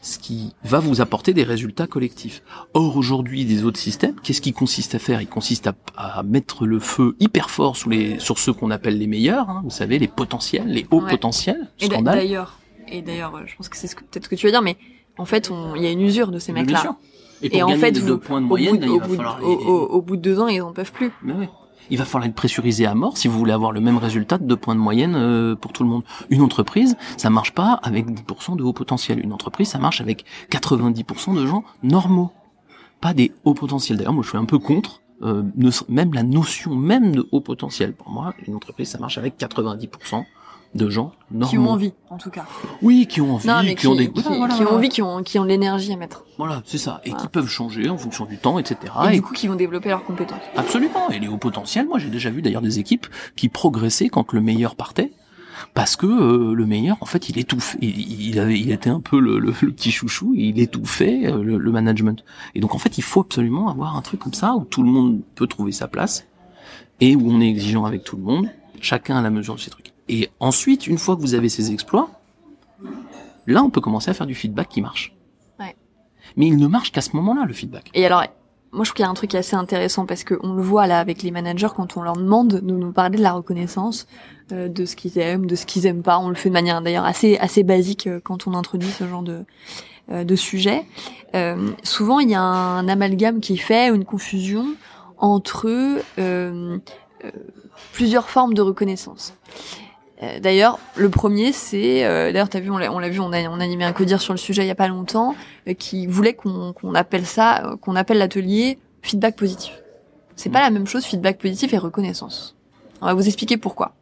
ce qui va vous apporter des résultats collectifs. Or, aujourd'hui, des autres systèmes, qu'est-ce qui consiste à faire? Il consiste à, à mettre le feu hyper fort sous les, sur ceux qu'on appelle les meilleurs, hein, vous savez, les potentiels, les hauts Ouais. potentiels, Et scandale. d'ailleurs, et d'ailleurs, je pense que c'est ce peut-être ce que tu veux dire, mais en fait, il y a une usure de ces mecs-là. Et, pour Et en fait, les vous- deux points de au moyenne, bout, de- il au va bout de- falloir... au- au- au bout de deux ans, ils en peuvent plus. Mais oui. Il va falloir être pressurisé à mort si vous voulez avoir le même résultat de deux points de moyenne euh, pour tout le monde. Une entreprise, ça marche pas avec 10% de haut potentiel. Une entreprise, ça marche avec 90% de gens normaux, pas des hauts potentiels. D'ailleurs, moi, je suis un peu contre euh, même la notion même de haut potentiel. Pour moi, une entreprise, ça marche avec 90% de gens normaux. Qui ont envie, en tout cas. Oui, qui ont envie, Non, qui, ont des... qui, Voilà, voilà, qui ont envie, qui ont, qui ont l'énergie à mettre. Voilà, c'est ça. Et qui peuvent changer en fonction du temps, etc. et Et du coup, qui vont développer leurs compétences. Absolument. Et les hauts potentiels, moi j'ai déjà vu d'ailleurs des équipes qui progressaient quand le meilleur partait. Parce que euh, le meilleur, en fait, il étouffait. Il, il avait, il était un peu le, le- le petit chouchou. Il étouffait euh, le, le management. Et donc, en fait, il faut absolument avoir un truc comme ça où tout le monde peut trouver sa place et où on est exigeant avec tout le monde, chacun à la mesure de ses trucs. Et ensuite, une fois que vous avez ces exploits, là, on peut commencer à faire du feedback qui marche. Ouais. Mais il ne marche qu'à ce moment-là, le feedback. Et alors, moi, je trouve qu'il y a un truc assez intéressant parce que on le voit là avec les managers quand on leur demande de nous parler de la reconnaissance, euh, de ce qu'ils aiment, de ce qu'ils aiment pas. On le fait de manière d'ailleurs assez assez basique euh, quand on introduit ce genre de euh, de sujet. Euh, souvent, il y a un amalgame qui est fait une confusion entre euh, plusieurs formes de reconnaissance. Euh, D'ailleurs, le premier, c'est, euh, d'ailleurs, t'as vu, on l'a on l'a vu, on a, on a animé un codir sur le sujet il y a pas longtemps, euh, qui voulait qu'on qu'on appelle ça, euh, qu'on appelle l'atelier feedback positif. C'est pas la même chose, feedback positif et reconnaissance. On va vous expliquer pourquoi.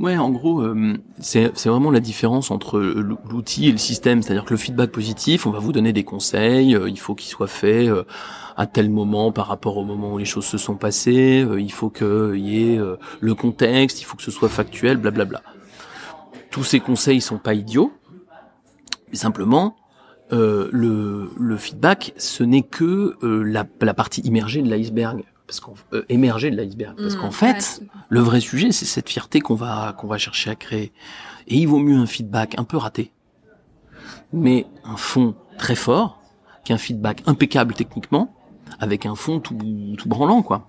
Ouais, en gros, euh, c'est vraiment la différence entre l'ou- l'outil et le système. C'est-à-dire que le feedback positif, on va vous donner des conseils. euh, il faut qu'il soit fait euh, à tel moment par rapport au moment où les choses se sont passées. euh, il faut qu'il y ait euh, le contexte. Il faut que ce soit factuel, blablabla. Tous ces conseils sont pas idiots. Mais simplement, euh, le, le feedback, ce n'est que euh, la, la partie immergée de l'iceberg. Parce qu'en euh, émergée de l'iceberg. Parce Mmh, qu'en fait, le vrai sujet, c'est cette fierté qu'on va qu'on va chercher à créer. Et il vaut mieux un feedback un peu raté, mais un fond très fort, qu'un feedback impeccable techniquement, avec un fond tout tout branlant quoi.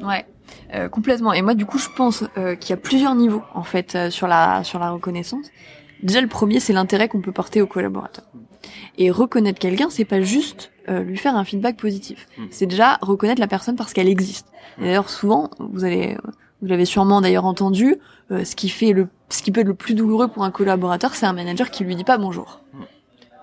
Ouais, euh, complètement. Et moi, du coup, je pense euh, qu'il y a plusieurs niveaux en fait euh, sur la sur la reconnaissance. Déjà, le premier, c'est l'intérêt qu'on peut porter au collaborateur. Et reconnaître quelqu'un, c'est pas juste euh, lui faire un feedback positif. Mm. C'est déjà reconnaître la personne parce qu'elle existe. Et D'ailleurs, souvent, vous allez, vous l'avez sûrement d'ailleurs entendu, euh, ce qui fait le, ce qui peut être le plus douloureux pour un collaborateur, c'est un manager qui lui dit pas bonjour. Mm.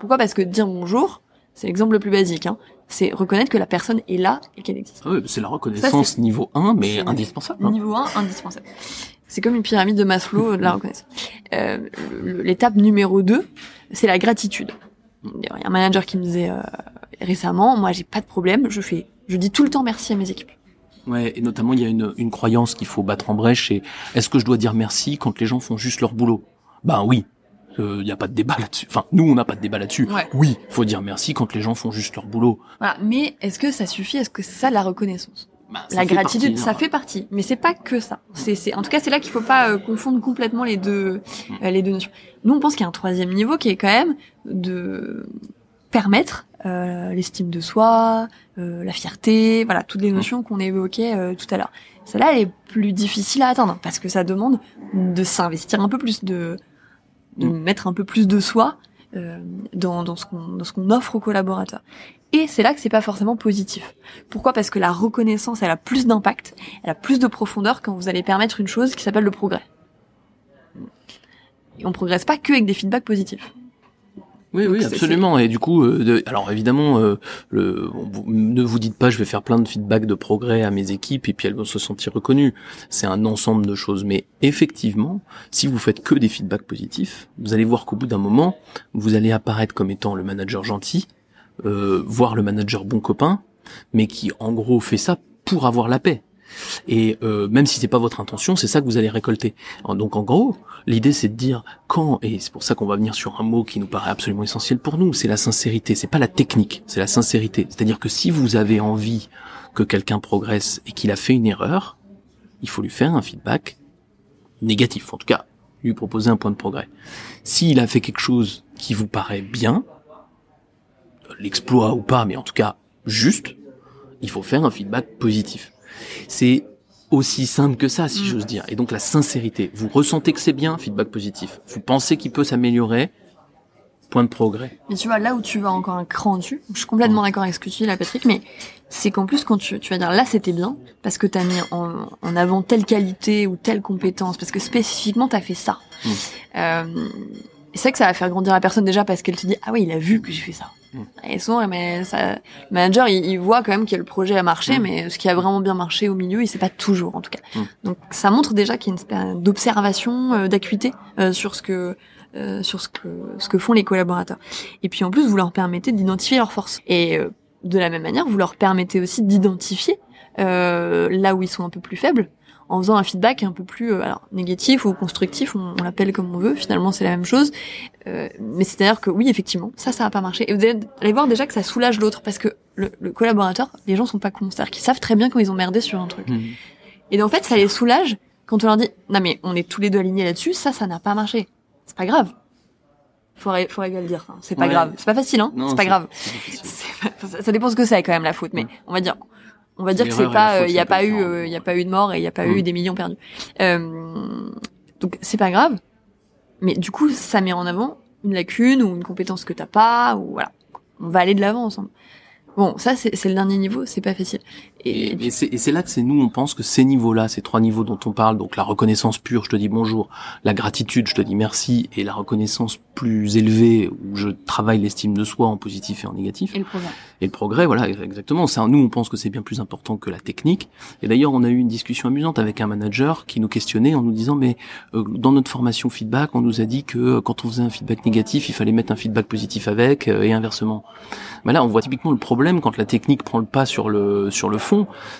Pourquoi? Parce que dire bonjour, c'est l'exemple le plus basique. Hein. C'est reconnaître que la personne est là et qu'elle existe. Ah c'est la reconnaissance niveau 1, mais indispensable. hein. Niveau 1, indispensable. C'est comme une pyramide de Maslow euh, de la reconnaissance. Euh, L'étape numéro 2, c'est la gratitude. Il y a un manager qui me disait euh, récemment, moi j'ai pas de problème, je fais, je dis tout le temps merci à mes équipes. Ouais, et notamment il y a une, une croyance qu'il faut battre en brèche, c'est est-ce que je dois dire merci quand les gens font juste leur boulot? Ben oui, il n'y a pas de débat là-dessus. Enfin, nous on n'a pas de débat là-dessus. Ouais. Oui, faut dire merci quand les gens font juste leur boulot. Voilà. Mais est-ce que ça suffit? Est-ce que c'est ça la reconnaissance? Ben, ça La gratitude, partie, ça hein. fait partie, mais c'est pas que ça. C'est, c'est, en tout cas, c'est là qu'il faut pas euh, confondre complètement les deux, euh, les deux notions. Nous, on pense qu'il y a un troisième niveau qui est quand même de permettre euh, l'estime de soi, euh, la fierté, voilà, toutes les notions qu'on évoquait euh, tout à l'heure. Celle-là, elle est plus difficile à atteindre parce que ça demande de s'investir un peu plus, de, de Mm. mettre un peu plus de soi euh, dans, dans ce qu'on dans ce qu'on offre aux collaborateurs. Et c'est là que c'est pas forcément positif. Pourquoi? Parce que la reconnaissance, elle a plus d'impact, elle a plus de profondeur quand vous allez permettre une chose qui s'appelle le progrès. Et on progresse pas que avec des feedbacks positifs. Oui, Donc, oui, absolument. Et du coup, euh, de- alors évidemment, euh, le, on- vous- ne vous dites pas, je vais faire plein de feedback de progrès à mes équipes et puis elles vont se sentir reconnues. C'est un ensemble de choses. Mais effectivement, si vous faites que des feedbacks positifs, vous allez voir qu'au bout d'un moment, vous allez apparaître comme étant le manager gentil euh, voir le manager bon copain, mais qui en gros fait ça pour avoir la paix. Et euh, même si c'est pas votre intention, c'est ça que vous allez récolter. Donc en gros, l'idée c'est de dire quand et c'est pour ça qu'on va venir sur un mot qui nous paraît absolument essentiel pour nous, c'est la sincérité. C'est pas la technique, c'est la sincérité. C'est-à-dire que si vous avez envie que quelqu'un progresse et qu'il a fait une erreur, il faut lui faire un feedback négatif. En tout cas, lui proposer un point de progrès. S'il a fait quelque chose qui vous paraît bien, l'exploit ou pas, mais en tout cas juste, il faut faire un feedback positif. C'est aussi simple que ça, si j'ose dire. Et donc la sincérité. Vous ressentez que c'est bien, feedback positif. Vous pensez qu'il peut s'améliorer, point de progrès. Mais tu vois, là où tu vas encore un cran dessus, je suis complètement d'accord avec ce que tu dis là, Patrick, mais c'est qu'en plus, quand tu, tu vas dire là, c'était bien, parce que tu as mis en, en, avant telle qualité ou telle compétence, parce que spécifiquement, tu as fait ça. Mm. Euh, c'est vrai que ça va faire grandir la personne déjà parce qu'elle te dit, ah oui, il a vu que j'ai fait ça. Et souvent, mais ça, le manager, il, il voit quand même que le projet a marché, Mm. mais ce qui a vraiment bien marché au milieu, il sait pas toujours, en tout cas. Mm. Donc, ça montre déjà qu'il y a une espèce d'observation, euh, d'acuité euh, sur ce que euh, sur ce que ce que font les collaborateurs. Et puis en plus, vous leur permettez d'identifier leurs forces. Et euh, de la même manière, vous leur permettez aussi d'identifier euh, là où ils sont un peu plus faibles en faisant un feedback un peu plus euh, alors négatif ou constructif, on, on l'appelle comme on veut. Finalement, c'est la même chose. Euh, mais c'est-à-dire que oui, effectivement, ça, ça va pas marcher. Et vous allez, voir déjà que ça soulage l'autre parce que le, le collaborateur, les gens sont pas cons, c'est-à-dire qu'ils savent très bien quand ils ont merdé sur un truc. Mm. Et en fait, ça les soulage quand on leur dit non mais on est tous les deux alignés là-dessus, ça, ça n'a pas marché. C'est pas grave. Faudrait, faudrait bien le dire. hein. C'est pas Ouais. grave. C'est pas facile, hein. C'est pas grave. pas- ça, ça dépend ce que c'est quand même la faute, mais on va dire, on va dire que c'est pas, faute, il y a pas eu, euh, il y a pas eu de mort et il y a pas Mm. eu des millions perdus. Euh, donc c'est pas grave, mais du coup ça met en avant une lacune ou une compétence que t'as pas ou voilà. On va aller de l'avant ensemble. Bon, ça c'est c'est le dernier niveau, c'est pas facile. Et, Et, et c'est là que c'est nous, on pense que ces niveaux-là, ces trois niveaux dont on parle, donc la reconnaissance pure, je te dis bonjour, la gratitude, je te dis merci, et la reconnaissance plus élevée, où je travaille l'estime de soi en positif et en négatif, et le programme. et le progrès, voilà, exactement. Ça, nous, on pense que c'est bien plus important que la technique. Et d'ailleurs, on a eu une discussion amusante avec un manager qui nous questionnait en nous disant, mais euh, dans notre formation feedback, on nous a dit que euh, quand on faisait un feedback négatif, il fallait mettre un feedback positif avec, euh, et inversement. Mais là, on voit typiquement le problème quand la technique prend le pas sur le sur le fond,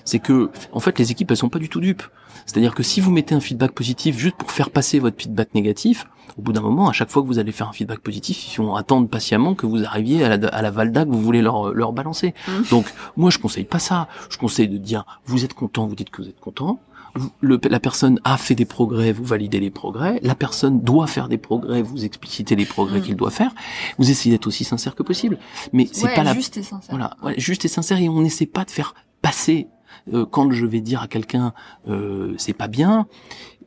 c'est que en fait, les équipes, elles sont pas du tout dupes. C'est-à-dire que si vous mettez un feedback positif juste pour faire passer votre feedback négatif, au bout d'un moment, à chaque fois que vous allez faire un feedback positif, ils vont attendre patiemment que vous arriviez à la, à la valda que vous voulez leur, leur balancer. Mhm. Donc, moi, je conseille pas ça. Je conseille de dire, vous êtes content, vous dites que vous êtes content. Vous- le- la personne a fait des progrès, vous validez les progrès. La personne doit faire des progrès, vous explicitez les progrès Mhm. qu'il doit faire. Vous essayez d'être aussi sincère que possible. Mais c'est Ouais, pas la juste et sincère. voilà, ouais, juste et sincère et on n'essaie pas de faire passer euh, quand je vais dire à quelqu'un euh, c'est pas bien,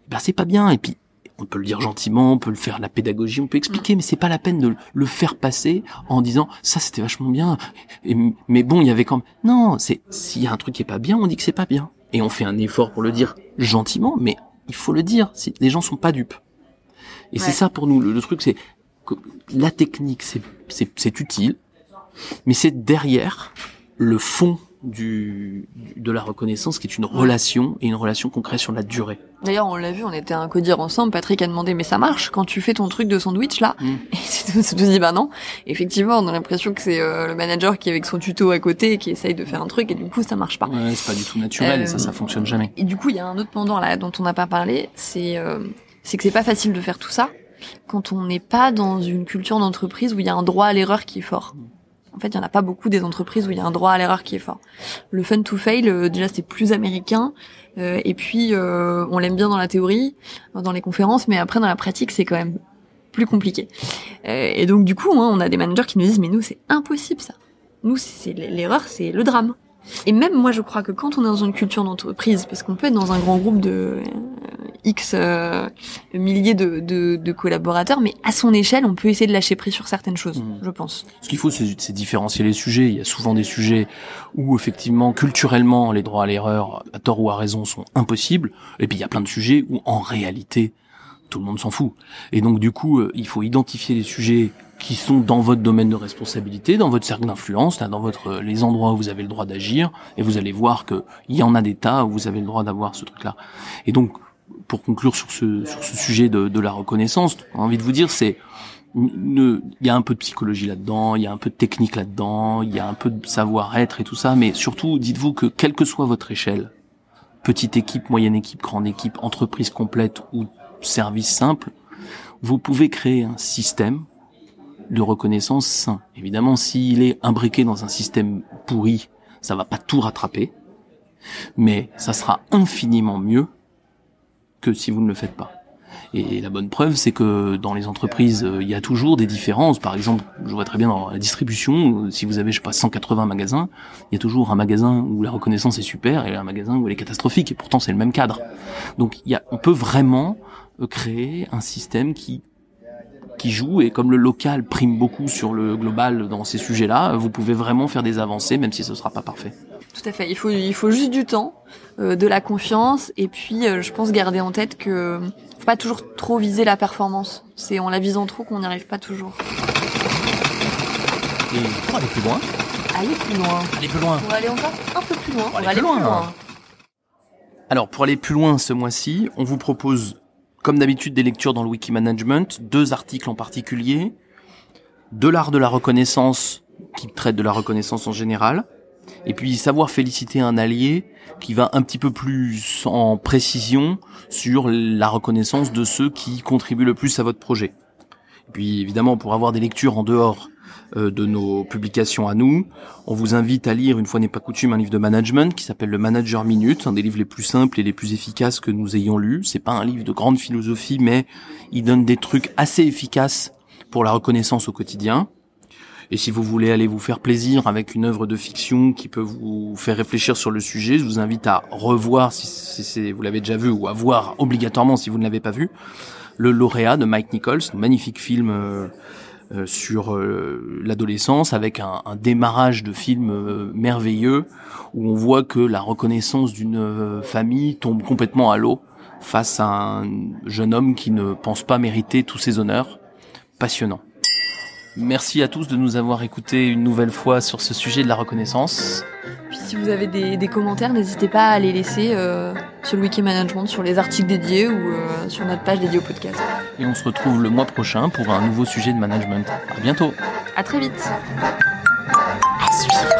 ben c'est pas bien et puis on peut le dire gentiment, on peut le faire la pédagogie, on peut expliquer, mais c'est pas la peine de le faire passer en disant ça c'était vachement bien. Et- mais bon, il y avait quand même non, c'est s'il y a un truc qui est pas bien, on dit que c'est pas bien et on fait un effort pour le dire gentiment, mais il faut le dire. Les gens sont pas dupes. Et c'est ça pour nous le, le truc, c'est que la technique, c'est utile, mais c'est derrière le fond du, de la reconnaissance qui est une relation et une relation concrète sur la durée. D'ailleurs, on l'a vu, on était à un codir ensemble. Patrick a demandé, mais ça marche quand tu fais ton truc de sandwich là Mm. Et c'est tout dit, bah non. Effectivement, on a l'impression que c'est euh, le manager qui est avec son tuto à côté et qui essaye de faire un truc et du coup, ça marche pas. Ouais, c'est pas du tout naturel et ça, Euh, ça fonctionne jamais. Et du coup, il y a un autre pendant là dont on n'a pas parlé, c'est euh, c'est que c'est pas facile de faire tout ça quand on n'est pas dans une culture d'entreprise où il y a un droit à l'erreur qui est fort. En fait, il y en a pas beaucoup des entreprises où il y a un droit à l'erreur qui est fort. Le fun to fail, euh, déjà, c'est plus américain. euh, et puis, euh, on l'aime bien dans la théorie, dans les conférences, mais après, dans la pratique, c'est quand même plus compliqué. Euh, et donc, du coup, hein, on a des managers qui nous disent, mais nous, c'est impossible ça. Nous, c'est l'erreur, c'est le drame. Et même moi, je crois que quand on est dans une culture d'entreprise, parce qu'on peut être dans un grand groupe de euh, X euh, milliers de, de, de collaborateurs, mais à son échelle, on peut essayer de lâcher prise sur certaines choses, Mhm. je pense. Ce qu'il faut, c'est c'est différencier les sujets. Il y a souvent des sujets où, effectivement, culturellement, les droits à l'erreur, à tort ou à raison, sont impossibles. Et puis, il y a plein de sujets où, en réalité, tout le monde s'en fout. Et donc, du coup, euh, il faut identifier les sujets qui sont dans votre domaine de responsabilité, dans votre cercle d'influence, dans votre euh, les endroits où vous avez le droit d'agir, et vous allez voir que il y en a des tas où vous avez le droit d'avoir ce truc-là. Et donc, pour conclure sur ce sur ce sujet de, de la reconnaissance, j'ai envie de vous dire, c'est il y a un peu de psychologie là-dedans, il y a un peu de technique là-dedans, il y a un peu de savoir-être et tout ça, mais surtout, dites-vous que quelle que soit votre échelle, petite équipe, moyenne équipe, grande équipe, entreprise complète ou service simple, vous pouvez créer un système de reconnaissance sain. Évidemment, s'il est imbriqué dans un système pourri, ça va pas tout rattraper, mais ça sera infiniment mieux que si vous ne le faites pas. Et la bonne preuve, c'est que dans les entreprises, euh, il y a toujours des différences. Par exemple, je vois très bien dans la distribution, si vous avez, je sais pas, 180 magasins, il y a toujours un magasin où la reconnaissance est super et un magasin où elle est catastrophique. Et pourtant, c'est le même cadre. Donc, il y a, on peut vraiment euh, créer un système qui qui joue et comme le local prime beaucoup sur le global dans ces sujets-là, vous pouvez vraiment faire des avancées même si ce sera pas parfait. Tout à fait. Il faut il faut juste du temps, euh, de la confiance et puis euh, je pense garder en tête que faut pas toujours trop viser la performance. C'est en la visant trop qu'on n'y arrive pas toujours. Et pour aller plus loin, Aller plus loin. aller plus loin. On va aller encore un peu plus loin. On va On aller plus loin. Alors pour aller plus loin ce mois-ci, on vous propose comme d'habitude des lectures dans le wiki management, deux articles en particulier, de l'art de la reconnaissance qui traite de la reconnaissance en général, et puis savoir féliciter un allié qui va un petit peu plus en précision sur la reconnaissance de ceux qui contribuent le plus à votre projet. Et puis évidemment pour avoir des lectures en dehors de nos publications à nous, on vous invite à lire une fois n'est pas coutume un livre de management qui s'appelle Le Manager Minute, un des livres les plus simples et les plus efficaces que nous ayons lus. C'est pas un livre de grande philosophie, mais il donne des trucs assez efficaces pour la reconnaissance au quotidien. Et si vous voulez aller vous faire plaisir avec une œuvre de fiction qui peut vous faire réfléchir sur le sujet, je vous invite à revoir si, si vous l'avez déjà vu ou à voir obligatoirement si vous ne l'avez pas vu, le lauréat de Mike Nichols, magnifique film euh, euh, sur euh, l'adolescence avec un, démarrage de film euh, merveilleux où on voit que la reconnaissance d'une euh, famille tombe complètement à l'eau face à un jeune homme qui ne pense pas mériter tous ses honneurs. Passionnant. Merci à tous de nous avoir écoutés une nouvelle fois sur ce sujet de la reconnaissance. Puis si vous avez des, commentaires, n'hésitez pas à les laisser euh, sur le wiki management, sur les articles dédiés ou euh, sur notre page dédiée au podcast. Et on se retrouve le mois prochain pour un nouveau sujet de management. À bientôt. À très vite. À suivre.